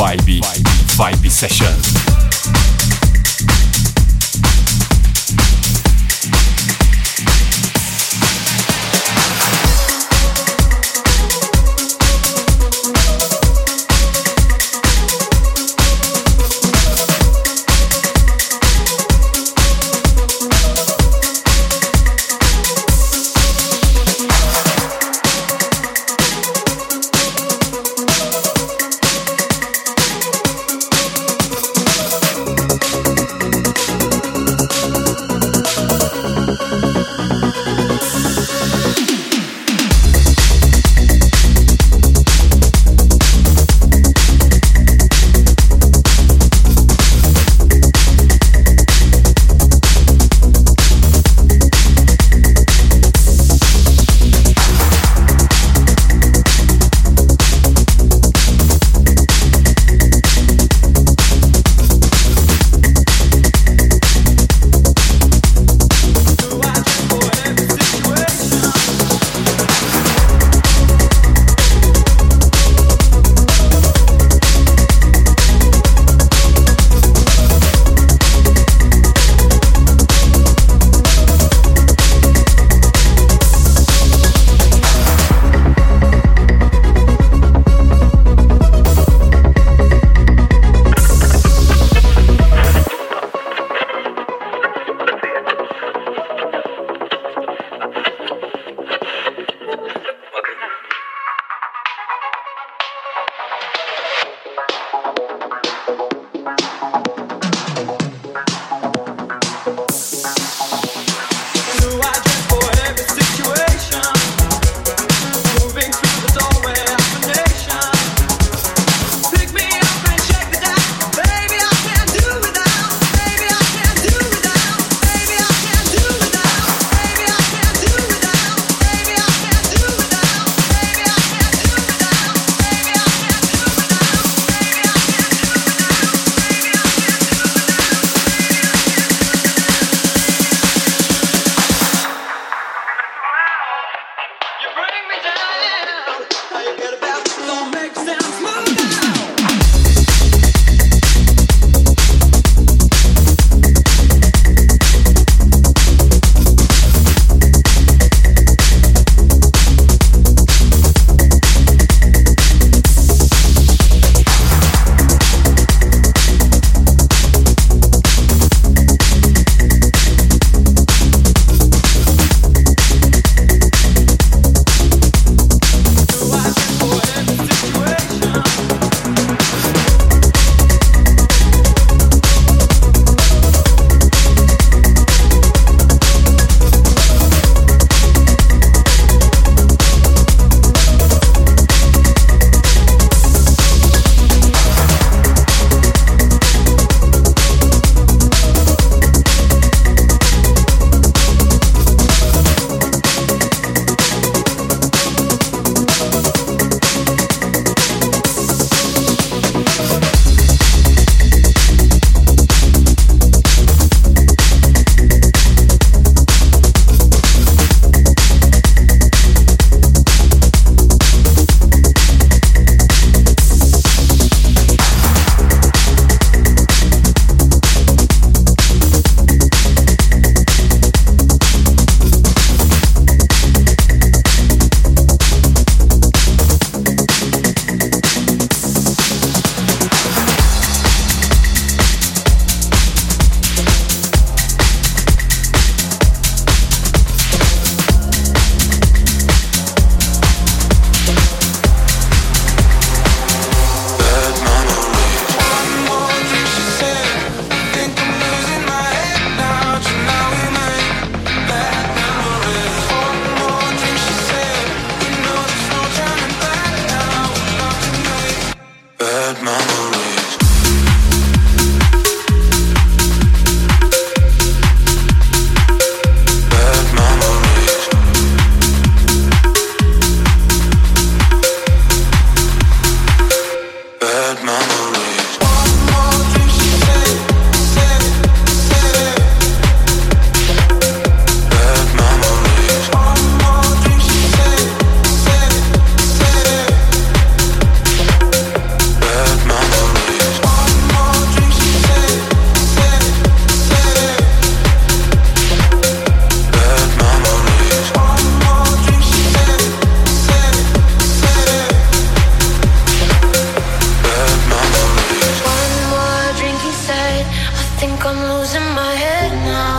Vibe, Vibe Session.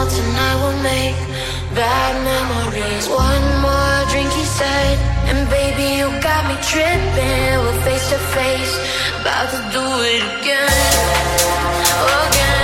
call tonight will make bad memories. One more drink, he said, and baby, you got me tripping. We're face to face, about to do it again, again.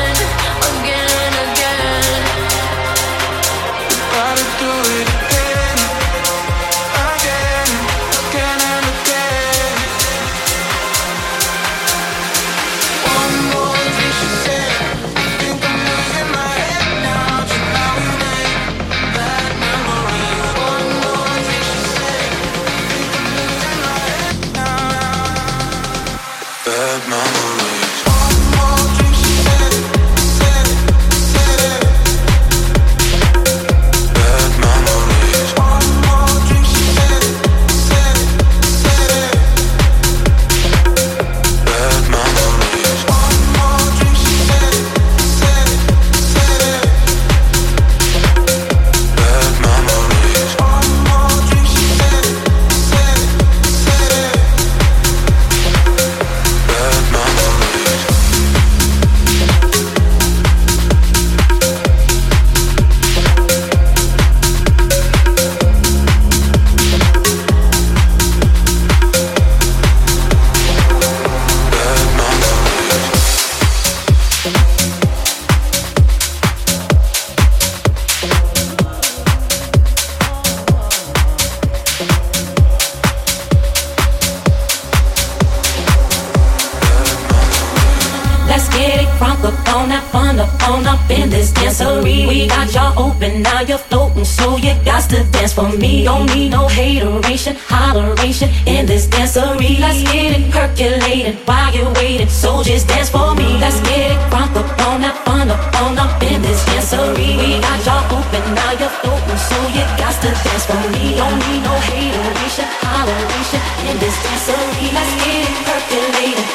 dance for me. Don't need no hateration, holleration in this dancery. Let's get it percolating while you're waiting. So just dance for me. Let's get it front up on up, on up, on up in this dancery. We got y'all open, now you're open, so you got to dance for me. Don't need no hateration, holleration in this dancery. Let's get it.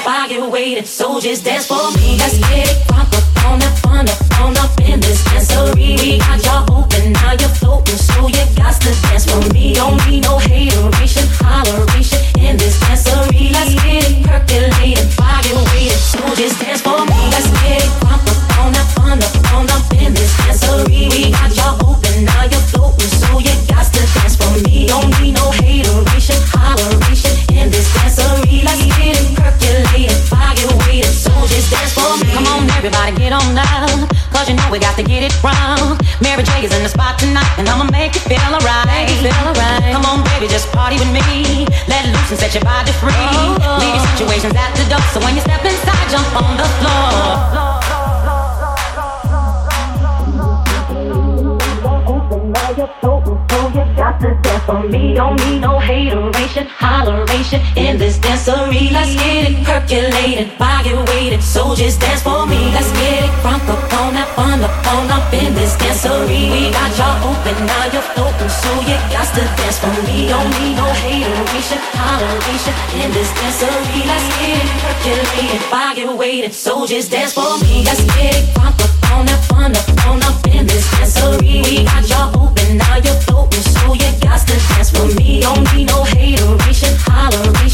I give away to soldiers. Dance for me. Let's get it crunk up on up, on up, in this dancery. We got y'all open, now you're floating, so you got to dance for me. Don't need no hateration, holleration in this dancery. Let's get it percolated. I give away to soldiers. Dance for we got to get it wrong. Mary J is in the spot tonight, and I'ma make you feel alright. Right. Come on, baby, just party with me. Let loose and set your body free. Oh, oh. Leave your situations at the door, so when you step inside, jump on the floor. Now you're sober, so you got to dance for me. Don't need no hateration, holleration in this dancery. Let's get it percolated, body weighted. So just dance for me. Let's get it crunk up on up on up on up in this dancery. We got y'all open, now you're open, so you got to dance for me. Don't need no hateration, holleration in this dancery. Let's get it percolated, body weighted. So just dance for me. Let's get it crunk up on up on up on up in this dancery. We got y'all open, now you're open, so you got to to for me. Don't need no hateration, holleration.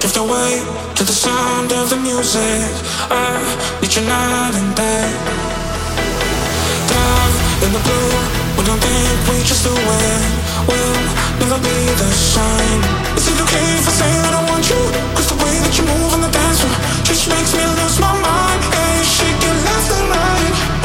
drift away to the sound of the music. I need you night and day. Dive in the blue, we don't think we just do it. We'll never be the same. Is it okay if I say that I want you? Cause the way that you move on the dance floor just makes me lose my mind. Hey, shaking left and right.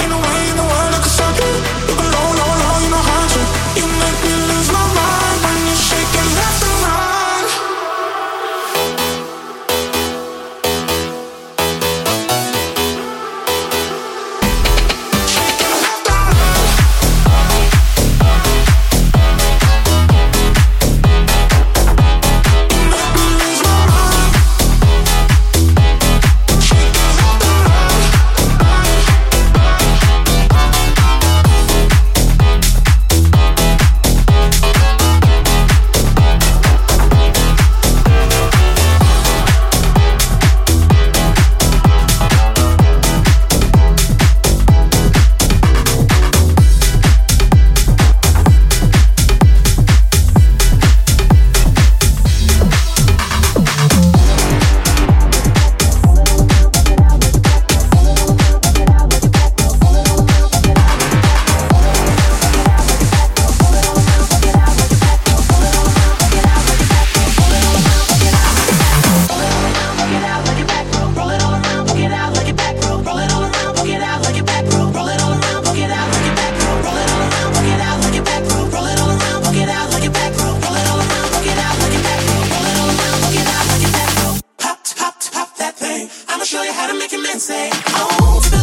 show you how to make a man say, oh.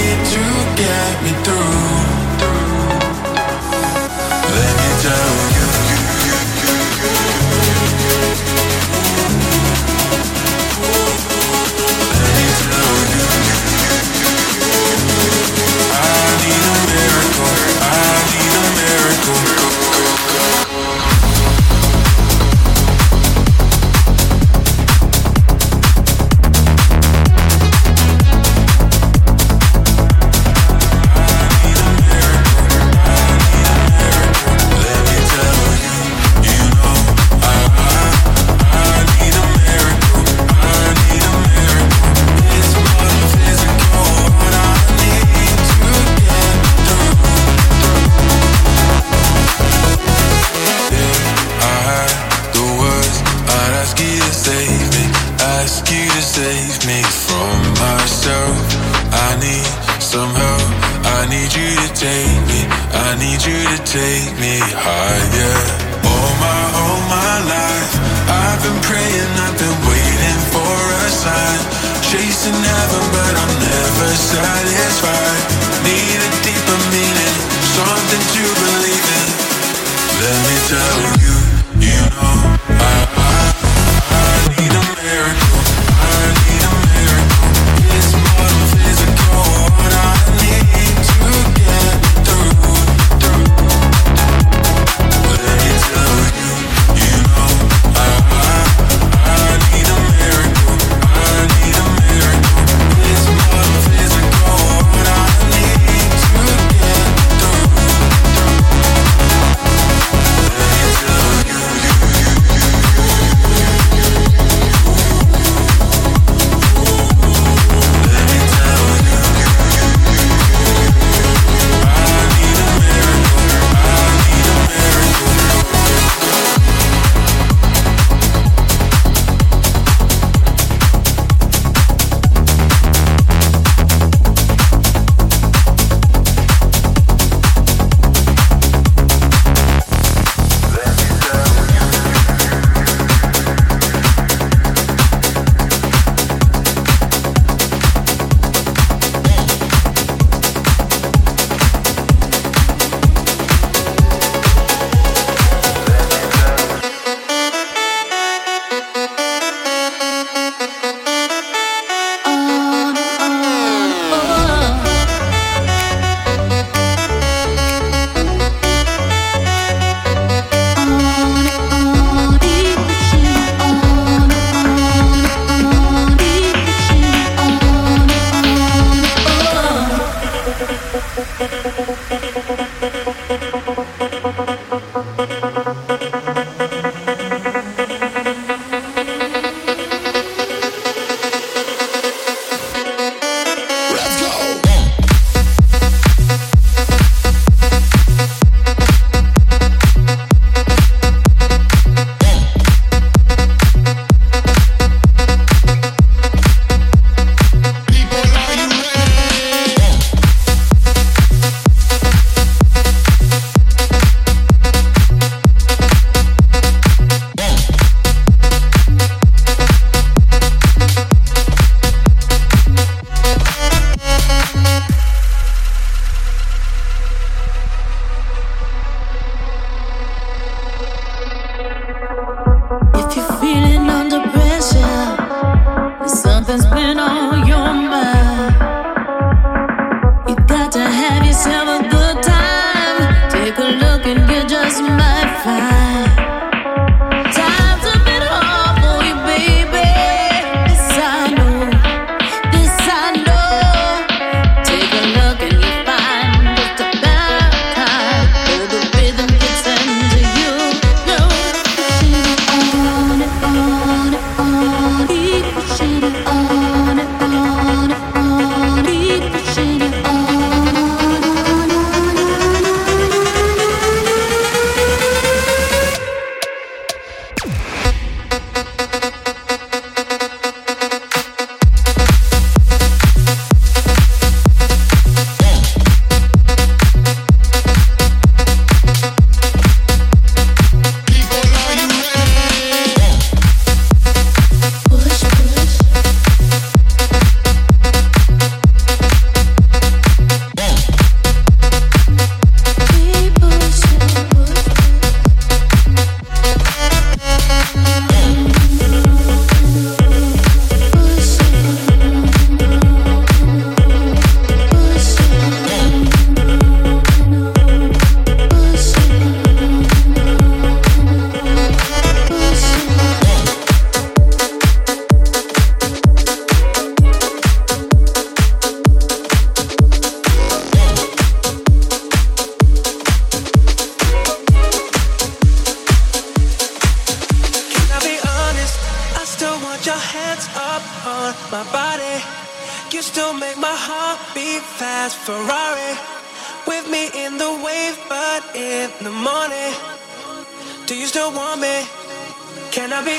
me through.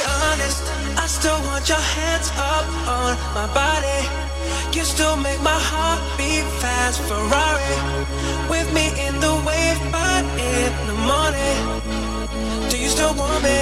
Honest? I still want your hands up on my body. You still make my heart beat fast. Ferrari with me in the wave, but in the morning. Do you still want me?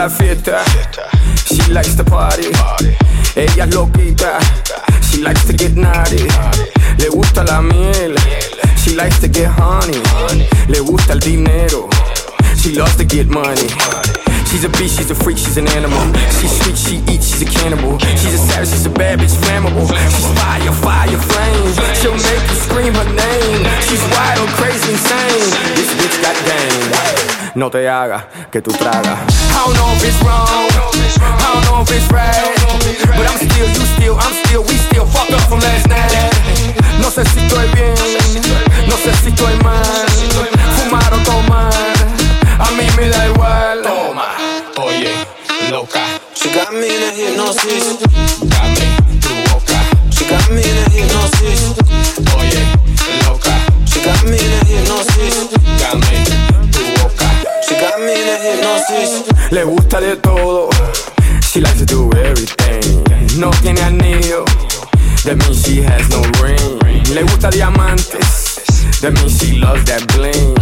la fiesta. She likes to party. Ella es loquita. She likes to get naughty. Le gusta la miel. She likes to get honey. Le gusta el dinero. She loves to get money. She's a beast, she's a freak, she's an animal. She's sweet, she eats, she's a cannibal. She's a savage, she's a bad bitch, flammable. She's fire, fire, flame. She'll make you scream her name. She's wild, crazy, insane. This bitch got game. No te haga que tú tragas. I don't know if it's wrong, I don't know if it's right, but I'm still, you still, I'm still, we still fucked up from last night. No sé si estoy bien, no sé si estoy mal, fumar o tomar, a mí me da igual. Toma, oye, loca. She got me in a hypnosis. Dame tu boca. She got me in a hypnosis. Oye, loca. She got me in a hypnosis. Dame Le gusta de todo. She likes to do everything. No tiene anillo That means she has no ring. Le gusta diamantes. That means she loves that bling.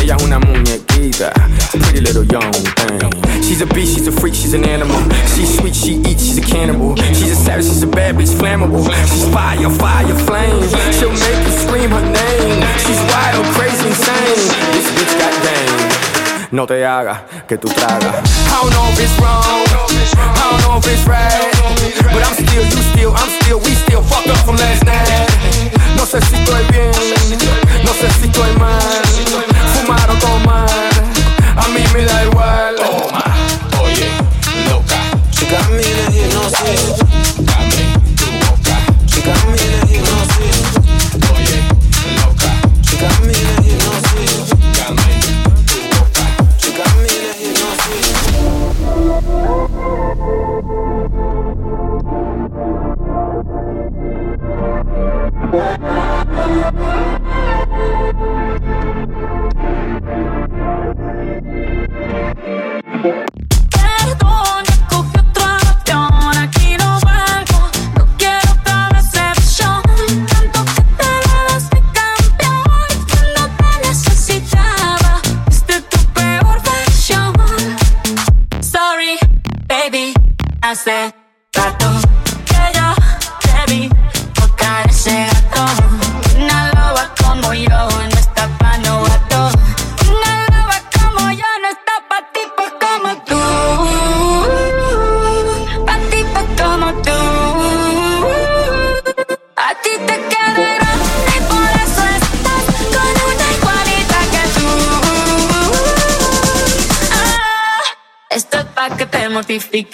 Ella es una muñequita, pretty little young thing. She's a beast, she's a freak, she's an animal. She's sweet, she eats, she's a cannibal. She's a savage, she's a bad bitch, flammable. She's fire, fire, flame. She'll make you scream her name. She's wild, crazy, insane. This bitch got game. No te hagas que tú tragas.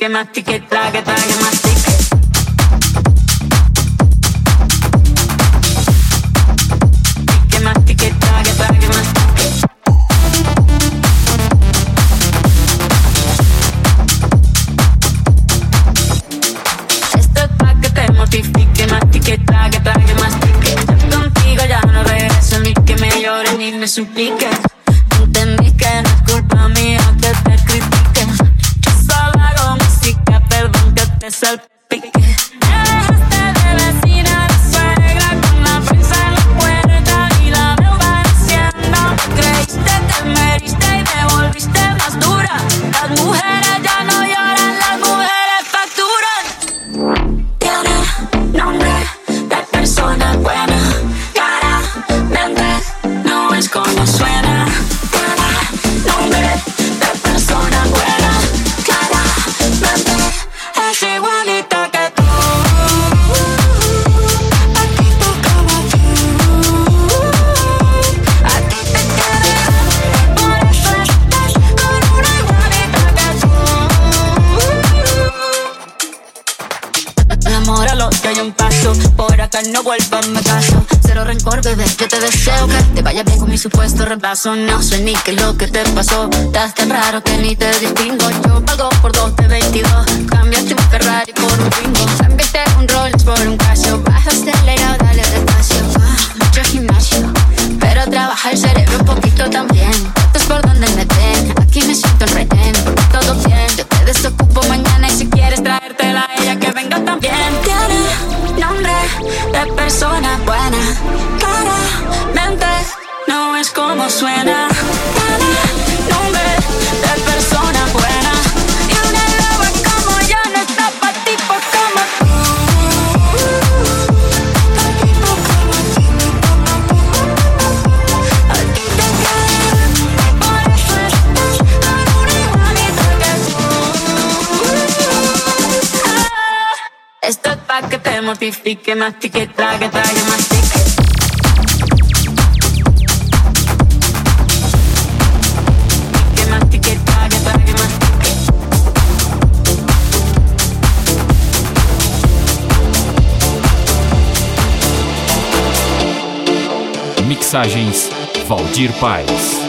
Mortifique, mastique, trague, trague, mastique. Que mastique, trague, trague, mastique. Esto es pa' que te mortifique, mastique, trague, trague, mastique. Yo contigo ya no regreso ni que me llores ni me supliques. Por acá no vuelvas, me caso. Cero rencor, bebé. Yo te deseo que te vaya bien con mi supuesto reemplazo. No sé ni qué es lo que te pasó. Estás tan raro que ni te distingo. Yo pago por dos de 22. Cambiaste un Ferrari por un bingo. Cambiaste un Rolex por un Casio. Baja acelerado, dale despacio. Ah, Mucho gimnasio. Pero trabaja el cerebro un poquito también. Esto es por donde me den. Aquí me siento el rehén. Porque todo bien. Yo te desocupo mañana Claramente no es como suena. Nombre de persona buena. Y una como yo no está pa' tipos como tú. Tú. A te por con una igualita que tú. Pa' que te mortifique, mastique, trague, trague, mastique. Mixagens Valdir Paz.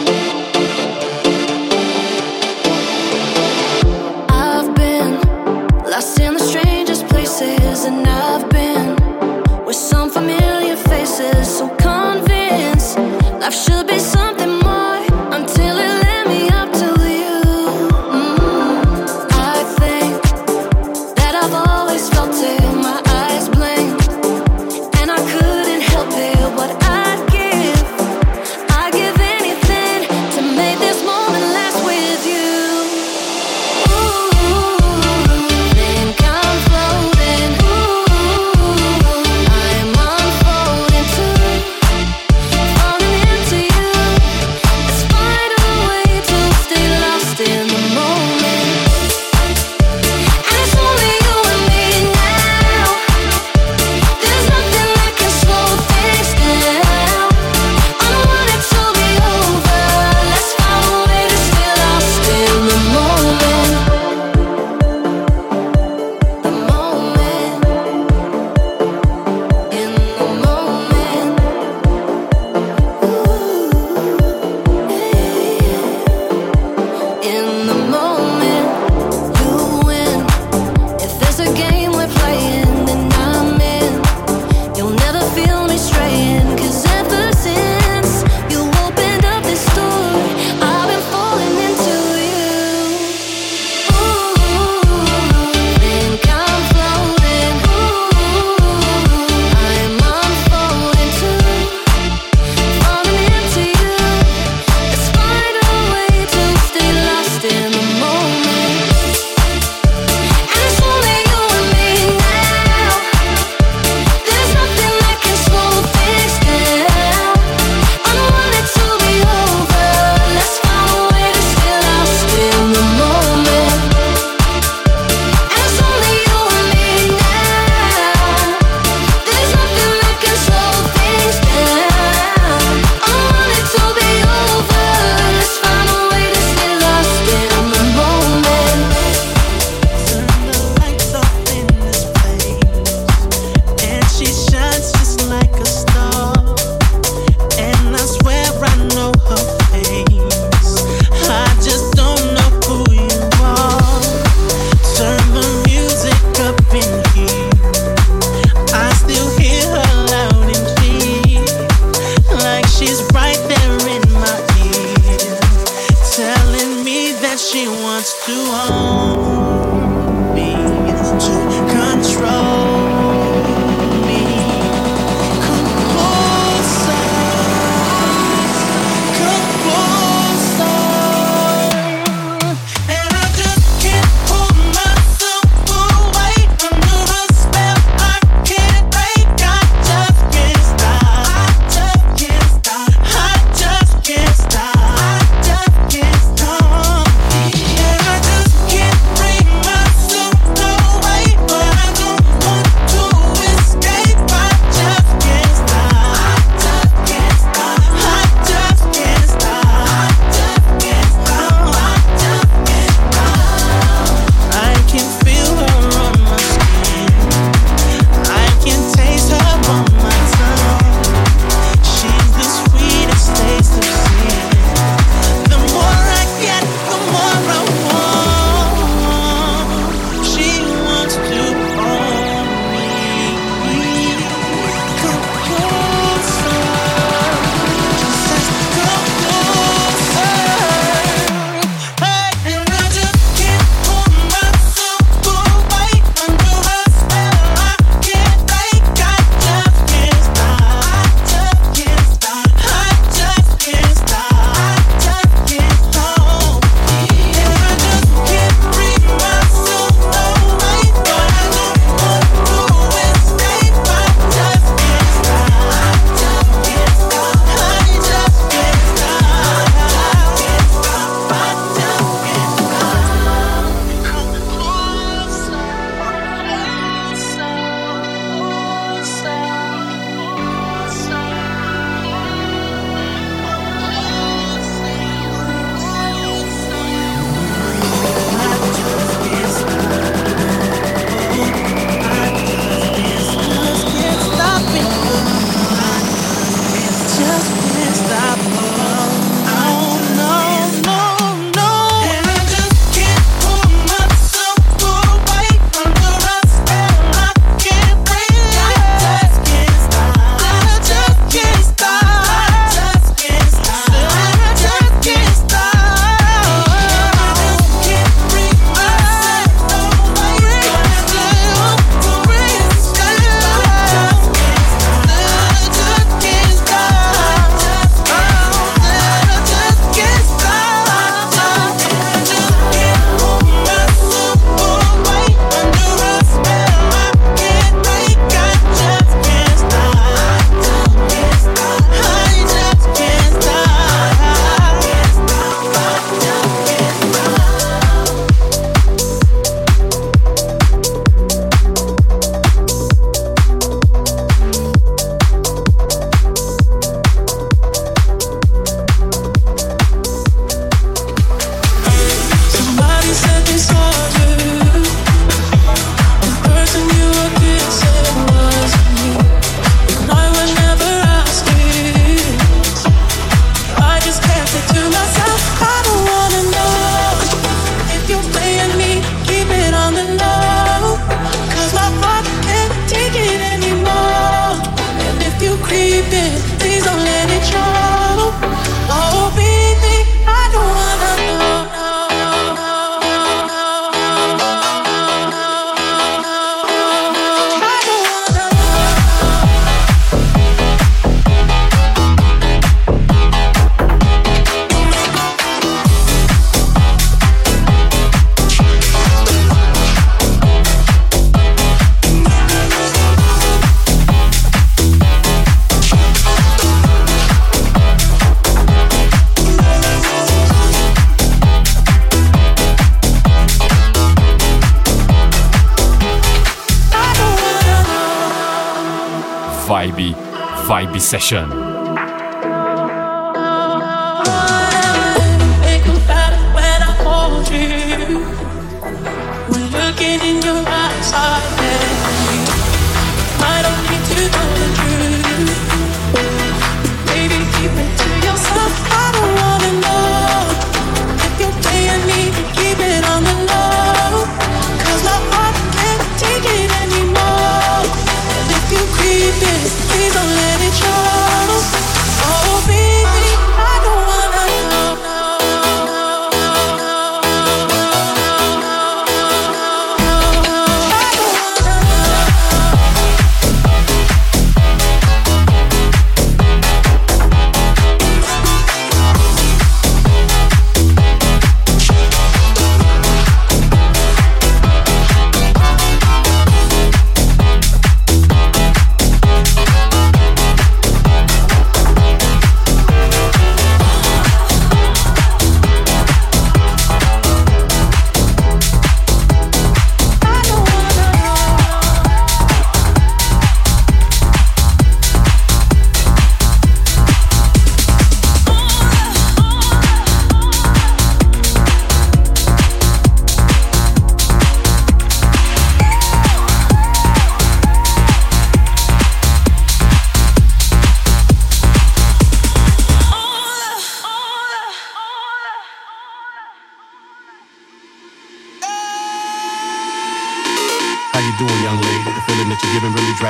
Session.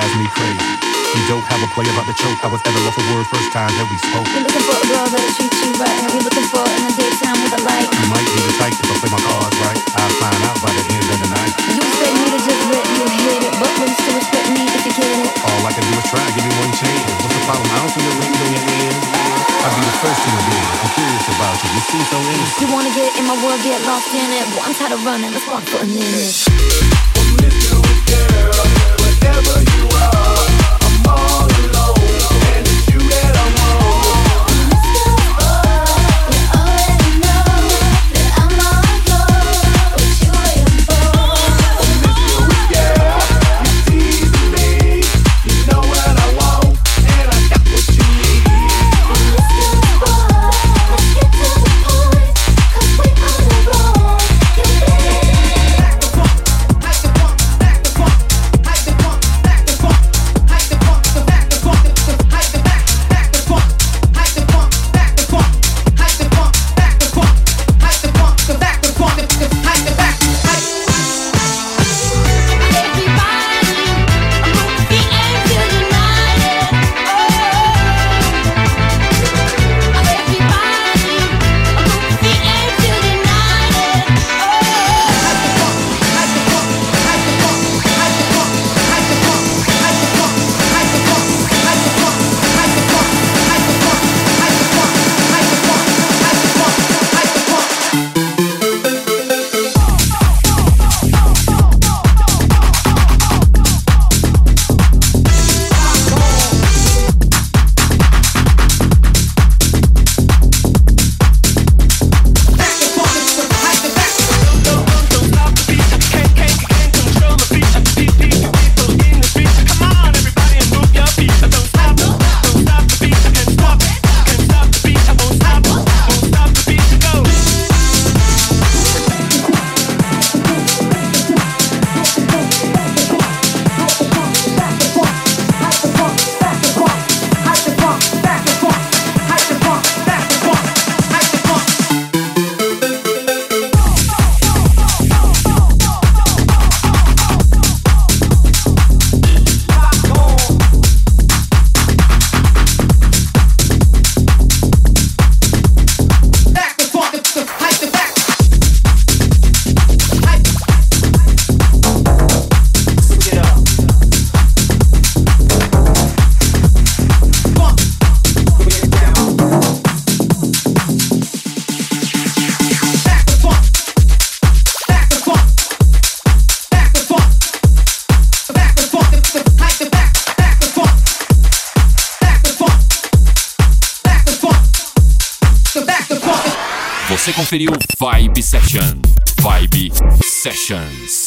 Drives me crazy. You don't have a play about the choke. I was ever off a word first time that we spoke. You're looking for a girl that'll treat you right. Have you looking for in the daytime with a light? You might be the type if I play my cards right. I'll find out by the end of the night. You expect me to just let you hit it, but will you still respect me if you get it? All I can do is try. Give me one chance. What's the problem? I don't see the ring on your hand. I'll be the first to admit it. I'm curious about you. You seem so innocent. You wanna get in my world, get lost in it. Well, I'm tired of running, let's walk for a minute. Você